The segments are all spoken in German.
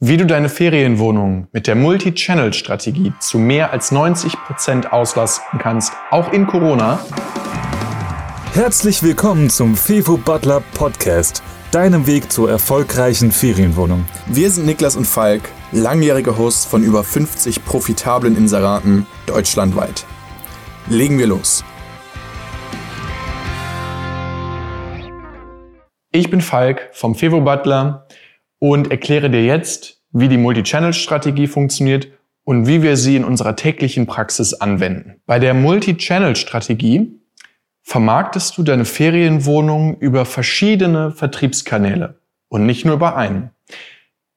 Wie du deine Ferienwohnung mit der Multi-Channel-Strategie zu mehr als 90 Prozent auslasten kannst, auch in Corona. Herzlich willkommen zum Fevo Butler Podcast, deinem Weg zur erfolgreichen Ferienwohnung. Wir sind Niklas und Falk, langjährige Hosts von über 50 profitablen Inseraten deutschlandweit. Legen wir los. Ich bin Falk vom Fevo Butler und erkläre dir jetzt, wie die Multi-Channel-Strategie funktioniert und wie wir sie in unserer täglichen Praxis anwenden. Bei der Multi-Channel-Strategie vermarktest du deine Ferienwohnung über verschiedene Vertriebskanäle und nicht nur über einen.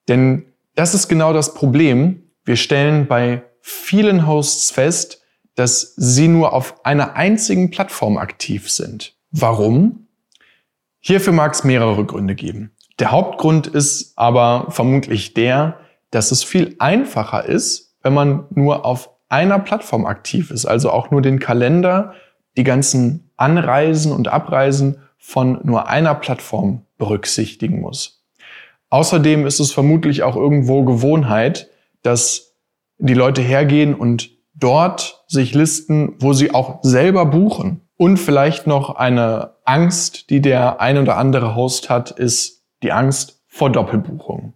Denn das ist genau das Problem. Wir stellen bei vielen Hosts fest, dass sie nur auf einer einzigen Plattform aktiv sind. Warum? Hierfür mag es mehrere Gründe geben. Der Hauptgrund ist aber vermutlich der, dass es viel einfacher ist, wenn man nur auf einer Plattform aktiv ist, also auch nur den Kalender, die ganzen Anreisen und Abreisen von nur einer Plattform berücksichtigen muss. Außerdem ist es vermutlich auch irgendwo Gewohnheit, dass die Leute hergehen und dort sich listen, wo sie auch selber buchen. Und vielleicht noch eine Angst, die der ein oder andere Host hat, ist die Angst vor Doppelbuchung.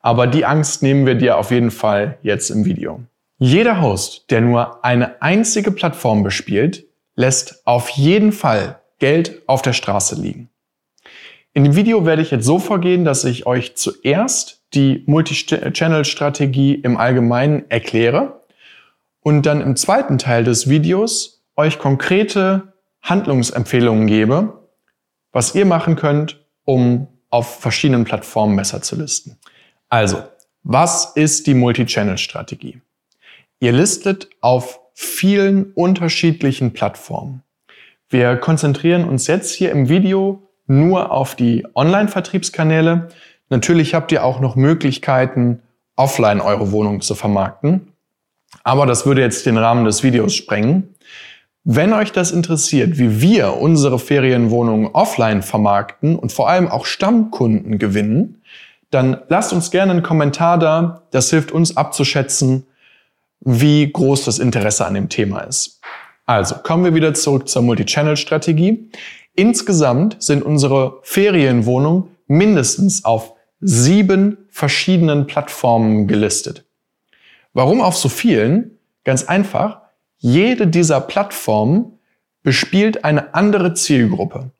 Aber die Angst nehmen wir dir auf jeden Fall jetzt im Video. Jeder Host, der nur eine einzige Plattform bespielt, lässt auf jeden Fall Geld auf der Straße liegen. In dem Video werde ich jetzt so vorgehen, dass ich euch zuerst die Multi-Channel-Strategie im Allgemeinen erkläre und dann im zweiten Teil des Videos euch konkrete Handlungsempfehlungen gebe, was ihr machen könnt, um auf verschiedenen Plattformen besser zu listen. Also, was ist die Multi-Channel-Strategie? Ihr listet auf vielen unterschiedlichen Plattformen. Wir konzentrieren uns jetzt hier im Video nur auf die Online-Vertriebskanäle. Natürlich habt ihr auch noch Möglichkeiten, offline eure Wohnung zu vermarkten. Aber das würde jetzt den Rahmen des Videos sprengen. Wenn euch das interessiert, wie wir unsere Ferienwohnungen offline vermarkten und vor allem auch Stammkunden gewinnen, dann lasst uns gerne einen Kommentar da. Das hilft uns abzuschätzen, wie groß das Interesse an dem Thema ist. Also kommen wir wieder zurück zur Multi-Channel-Strategie. Insgesamt sind unsere Ferienwohnungen mindestens auf sieben verschiedenen Plattformen gelistet. Warum auf so vielen? Ganz einfach, jede dieser Plattformen bespielt eine andere Zielgruppe.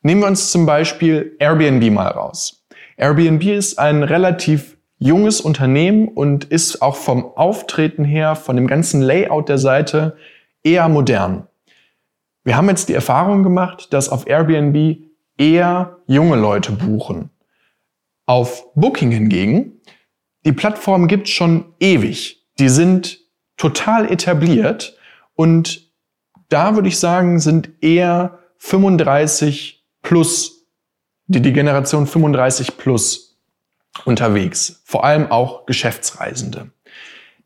Nehmen wir uns zum Beispiel Airbnb mal raus. Airbnb ist ein relativ junges Unternehmen und ist auch vom Auftreten her, von dem ganzen Layout der Seite eher modern. Wir haben jetzt die Erfahrung gemacht, dass auf Airbnb eher junge Leute buchen. Auf Booking hingegen, die Plattform gibt schon ewig. Die sind total etabliert und da würde ich sagen, sind eher 35 plus, die, die Generation 35 plus unterwegs. Vor allem auch Geschäftsreisende.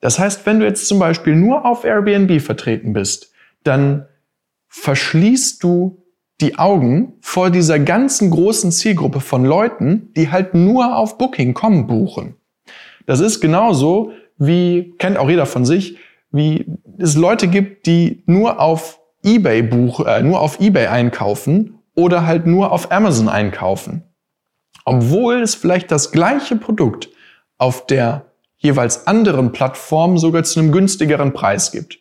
Das heißt, wenn du jetzt zum Beispiel nur auf Airbnb vertreten bist, dann verschließt du die Augen vor dieser ganzen großen Zielgruppe von Leuten, die halt nur auf Booking.com buchen. Das ist genauso wie, kennt auch jeder von sich, wie es Leute gibt, die nur auf eBay buch, äh, nur auf eBay einkaufen oder halt nur auf Amazon einkaufen. Obwohl es vielleicht das gleiche Produkt auf der jeweils anderen Plattform sogar zu einem günstigeren Preis gibt.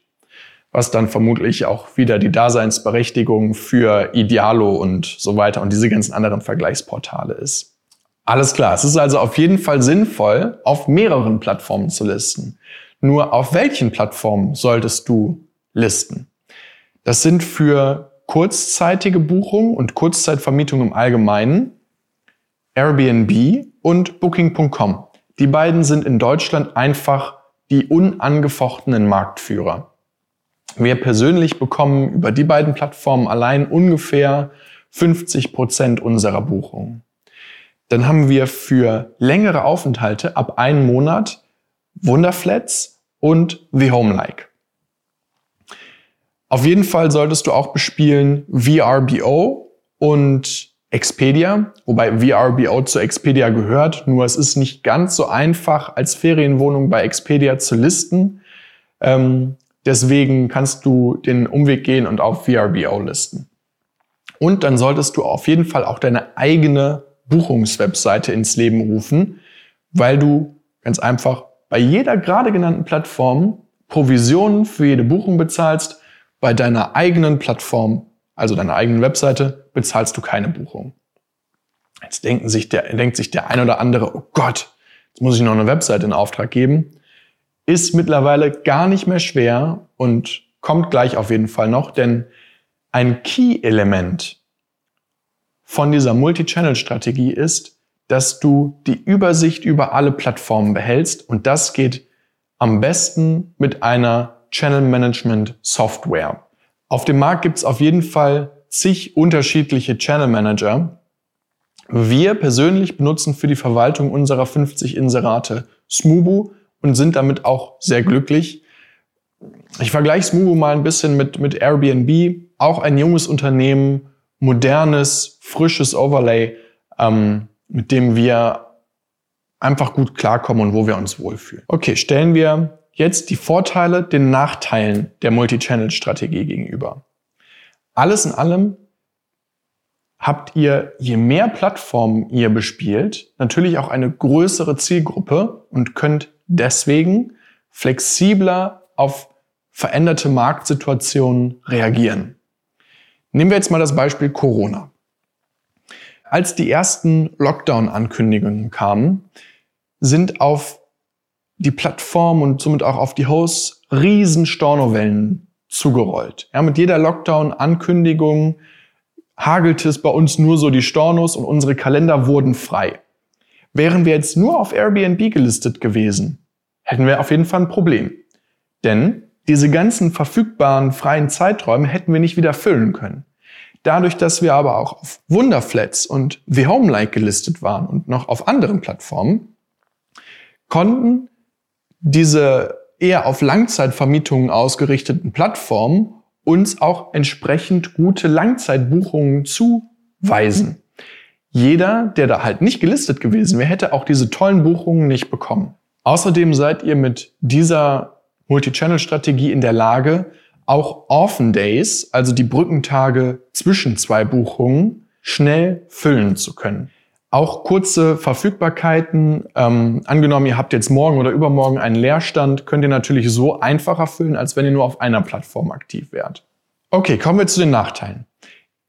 Was dann vermutlich auch wieder die Daseinsberechtigung für Idealo und so weiter und diese ganzen anderen Vergleichsportale ist. Alles klar, es ist also auf jeden Fall sinnvoll, auf mehreren Plattformen zu listen. Nur auf welchen Plattformen solltest du listen? Das sind für kurzzeitige Buchungen und Kurzzeitvermietung im Allgemeinen Airbnb und Booking.com. Die beiden sind in Deutschland einfach die unangefochtenen Marktführer. Wir persönlich bekommen über die beiden Plattformen allein ungefähr 50 Prozent unserer Buchungen. Dann haben wir für längere Aufenthalte ab einem Monat Wunderflats und The Home Like. Auf jeden Fall solltest du auch bespielen VRBO und Expedia, wobei VRBO zu Expedia gehört, nur es ist nicht ganz so einfach, als Ferienwohnung bei Expedia zu listen. Ähm, deswegen kannst du den Umweg gehen und auf VRBO listen. Und dann solltest du auf jeden Fall auch deine eigene Buchungswebseite ins Leben rufen, weil du ganz einfach bei jeder gerade genannten Plattform Provisionen für jede Buchung bezahlst, bei deiner eigenen Plattform, also deiner eigenen Webseite, bezahlst du keine Buchung. Jetzt denken sich der, denkt sich der ein oder andere, oh Gott, jetzt muss ich noch eine Webseite in Auftrag geben. Ist mittlerweile gar nicht mehr schwer und kommt gleich auf jeden Fall noch, denn ein Key-Element von dieser Multi-Channel-Strategie ist, dass du die Übersicht über alle Plattformen behältst und das geht am besten mit einer Channel Management Software. Auf dem Markt gibt es auf jeden Fall zig unterschiedliche Channel Manager. Wir persönlich benutzen für die Verwaltung unserer 50 Inserate Smubu und sind damit auch sehr glücklich. Ich vergleiche Smubu mal ein bisschen mit, mit Airbnb, auch ein junges Unternehmen, modernes, frisches Overlay, ähm, mit dem wir einfach gut klarkommen und wo wir uns wohlfühlen. Okay, stellen wir jetzt die Vorteile den Nachteilen der Multi-Channel-Strategie gegenüber. Alles in allem habt ihr, je mehr Plattformen ihr bespielt, natürlich auch eine größere Zielgruppe und könnt deswegen flexibler auf veränderte Marktsituationen reagieren. Nehmen wir jetzt mal das Beispiel Corona. Als die ersten Lockdown-Ankündigungen kamen, sind auf die Plattform und somit auch auf die Hosts riesen Stornowellen zugerollt. Ja, mit jeder Lockdown-Ankündigung hagelte es bei uns nur so die Stornos und unsere Kalender wurden frei. Wären wir jetzt nur auf Airbnb gelistet gewesen, hätten wir auf jeden Fall ein Problem. Denn diese ganzen verfügbaren freien Zeiträume hätten wir nicht wieder füllen können. Dadurch, dass wir aber auch auf Wunderflats und The Home Like gelistet waren und noch auf anderen Plattformen, konnten diese eher auf Langzeitvermietungen ausgerichteten Plattformen uns auch entsprechend gute Langzeitbuchungen zuweisen. Jeder, der da halt nicht gelistet gewesen wäre, hätte auch diese tollen Buchungen nicht bekommen. Außerdem seid ihr mit dieser Multi-Channel-Strategie in der Lage, auch Orphan Days, also die Brückentage zwischen zwei Buchungen, schnell füllen zu können. Auch kurze Verfügbarkeiten. Ähm, angenommen, ihr habt jetzt morgen oder übermorgen einen Leerstand, könnt ihr natürlich so einfacher füllen, als wenn ihr nur auf einer Plattform aktiv wärt. Okay, kommen wir zu den Nachteilen.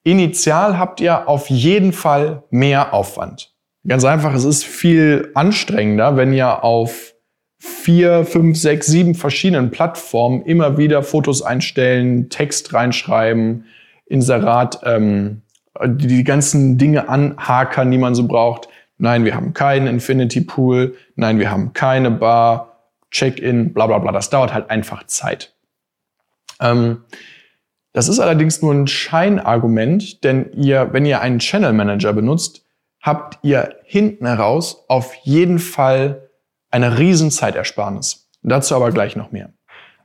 Initial habt ihr auf jeden Fall mehr Aufwand. Ganz einfach, es ist viel anstrengender, wenn ihr auf vier, fünf, sechs, sieben verschiedenen Plattformen immer wieder Fotos einstellen, Text reinschreiben, Inserat ähm, die, die ganzen Dinge anhakern, die man so braucht. Nein, wir haben keinen Infinity Pool. Nein, wir haben keine Bar, Check-in, bla bla bla. Das dauert halt einfach Zeit. Ähm, das ist allerdings nur ein Scheinargument, denn ihr, wenn ihr einen Channel Manager benutzt, habt ihr hinten heraus auf jeden Fall eine riesen Zeitersparnis. Dazu aber gleich noch mehr.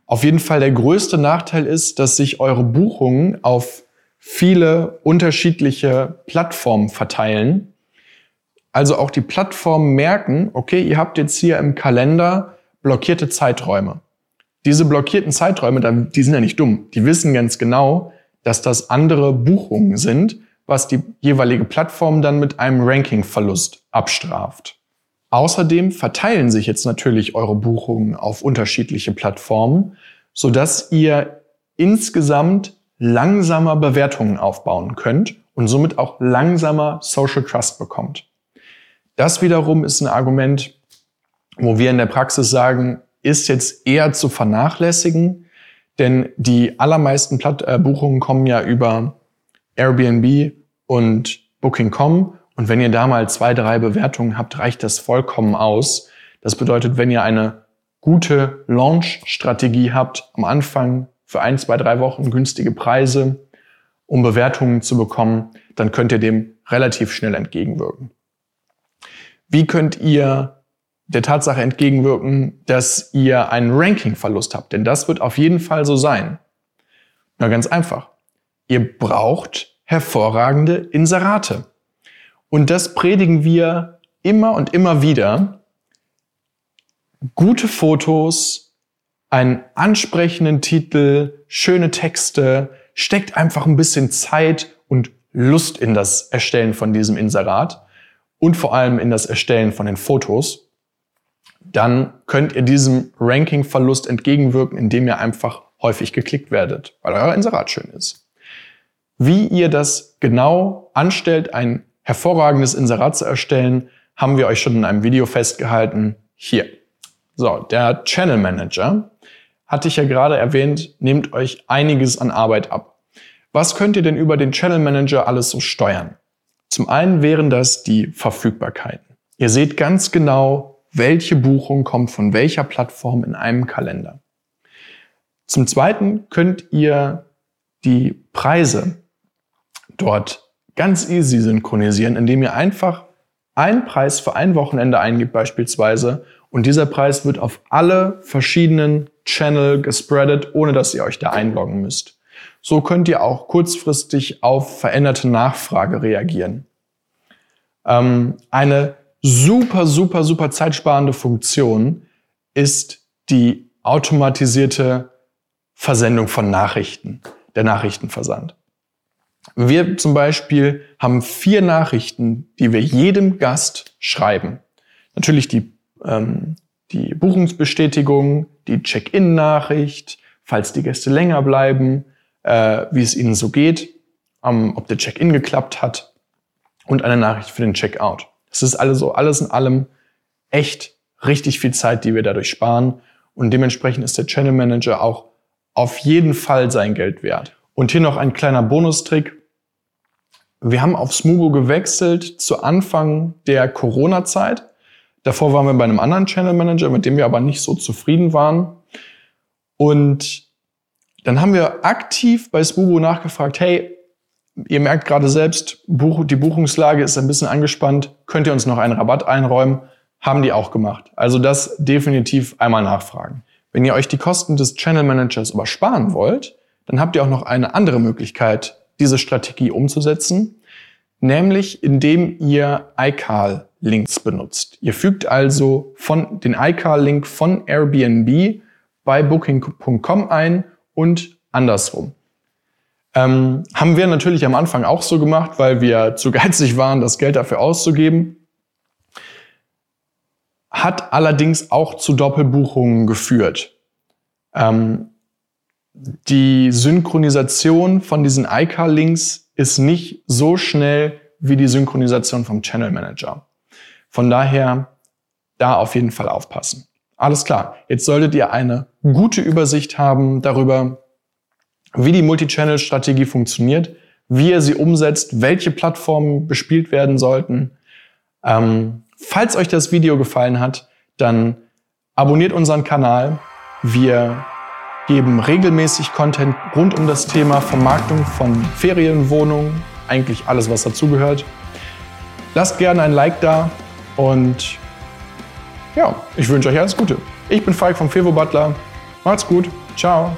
Auf jeden Fall der größte Nachteil ist, dass sich eure Buchungen auf viele unterschiedliche Plattformen verteilen. Also auch die Plattformen merken, okay, ihr habt jetzt hier im Kalender blockierte Zeiträume. Diese blockierten Zeiträume, die sind ja nicht dumm. Die wissen ganz genau, dass das andere Buchungen sind, was die jeweilige Plattform dann mit einem Rankingverlust abstraft. Außerdem verteilen sich jetzt natürlich eure Buchungen auf unterschiedliche Plattformen, sodass ihr insgesamt langsamer Bewertungen aufbauen könnt und somit auch langsamer Social Trust bekommt. Das wiederum ist ein Argument, wo wir in der Praxis sagen, ist jetzt eher zu vernachlässigen, denn die allermeisten Platt äh, Buchungen kommen ja über Airbnb und Booking.com und wenn ihr da mal zwei, drei Bewertungen habt, reicht das vollkommen aus. Das bedeutet, wenn ihr eine gute Launch-Strategie habt, am Anfang für ein, zwei, drei Wochen günstige Preise, um Bewertungen zu bekommen, dann könnt ihr dem relativ schnell entgegenwirken. Wie könnt ihr der Tatsache entgegenwirken, dass ihr einen Ranking-Verlust habt? Denn das wird auf jeden Fall so sein. Na ganz einfach. Ihr braucht hervorragende Inserate. Und das predigen wir immer und immer wieder. Gute Fotos, einen ansprechenden Titel, schöne Texte, steckt einfach ein bisschen Zeit und Lust in das Erstellen von diesem Inserat und vor allem in das Erstellen von den Fotos. Dann könnt ihr diesem Ranking-Verlust entgegenwirken, indem ihr einfach häufig geklickt werdet, weil euer Inserat schön ist. Wie ihr das genau anstellt, ein hervorragendes Inserat zu erstellen, haben wir euch schon in einem Video festgehalten. Hier. So, der Channel Manager, hatte ich ja gerade erwähnt, nehmt euch einiges an Arbeit ab. Was könnt ihr denn über den Channel Manager alles so steuern? Zum einen wären das die Verfügbarkeiten. Ihr seht ganz genau, welche Buchung kommt von welcher Plattform in einem Kalender. Zum Zweiten könnt ihr die Preise dort ganz easy synchronisieren, indem ihr einfach einen Preis für ein Wochenende eingibt beispielsweise und dieser Preis wird auf alle verschiedenen Channel gespreadet, ohne dass ihr euch da einloggen müsst. So könnt ihr auch kurzfristig auf veränderte Nachfrage reagieren. Ähm, eine super, super, super zeitsparende Funktion ist die automatisierte Versendung von Nachrichten, der Nachrichtenversand. Wir zum Beispiel haben vier Nachrichten, die wir jedem Gast schreiben. Natürlich die, ähm, die Buchungsbestätigung, die Check-in-Nachricht, falls die Gäste länger bleiben, äh, wie es ihnen so geht, ähm, ob der Check-in geklappt hat und eine Nachricht für den Check-out. Das ist also alles in allem echt richtig viel Zeit, die wir dadurch sparen. Und dementsprechend ist der Channel Manager auch auf jeden Fall sein Geld wert. Und hier noch ein kleiner Bonustrick. Wir haben auf Smugo gewechselt zu Anfang der Corona-Zeit. Davor waren wir bei einem anderen Channel Manager, mit dem wir aber nicht so zufrieden waren. Und dann haben wir aktiv bei Smugo nachgefragt, hey, ihr merkt gerade selbst, die Buchungslage ist ein bisschen angespannt, könnt ihr uns noch einen Rabatt einräumen? Haben die auch gemacht. Also das definitiv einmal nachfragen. Wenn ihr euch die Kosten des Channel Managers aber sparen wollt, dann habt ihr auch noch eine andere Möglichkeit, diese Strategie umzusetzen, nämlich indem ihr iCal-Links benutzt. Ihr fügt also von den iCal-Link von Airbnb bei Booking.com ein und andersrum. Ähm, haben wir natürlich am Anfang auch so gemacht, weil wir zu geizig waren, das Geld dafür auszugeben hat allerdings auch zu Doppelbuchungen geführt. Ähm, die Synchronisation von diesen iCar-Links ist nicht so schnell wie die Synchronisation vom Channel Manager. Von daher da auf jeden Fall aufpassen. Alles klar. Jetzt solltet ihr eine gute Übersicht haben darüber, wie die Multichannel-Strategie funktioniert, wie ihr sie umsetzt, welche Plattformen bespielt werden sollten. Ähm, Falls euch das Video gefallen hat, dann abonniert unseren Kanal. Wir geben regelmäßig Content rund um das Thema Vermarktung von Ferienwohnungen, eigentlich alles, was dazugehört. Lasst gerne ein Like da und ja, ich wünsche euch alles Gute. Ich bin Falk vom Fevo Butler. Macht's gut. Ciao.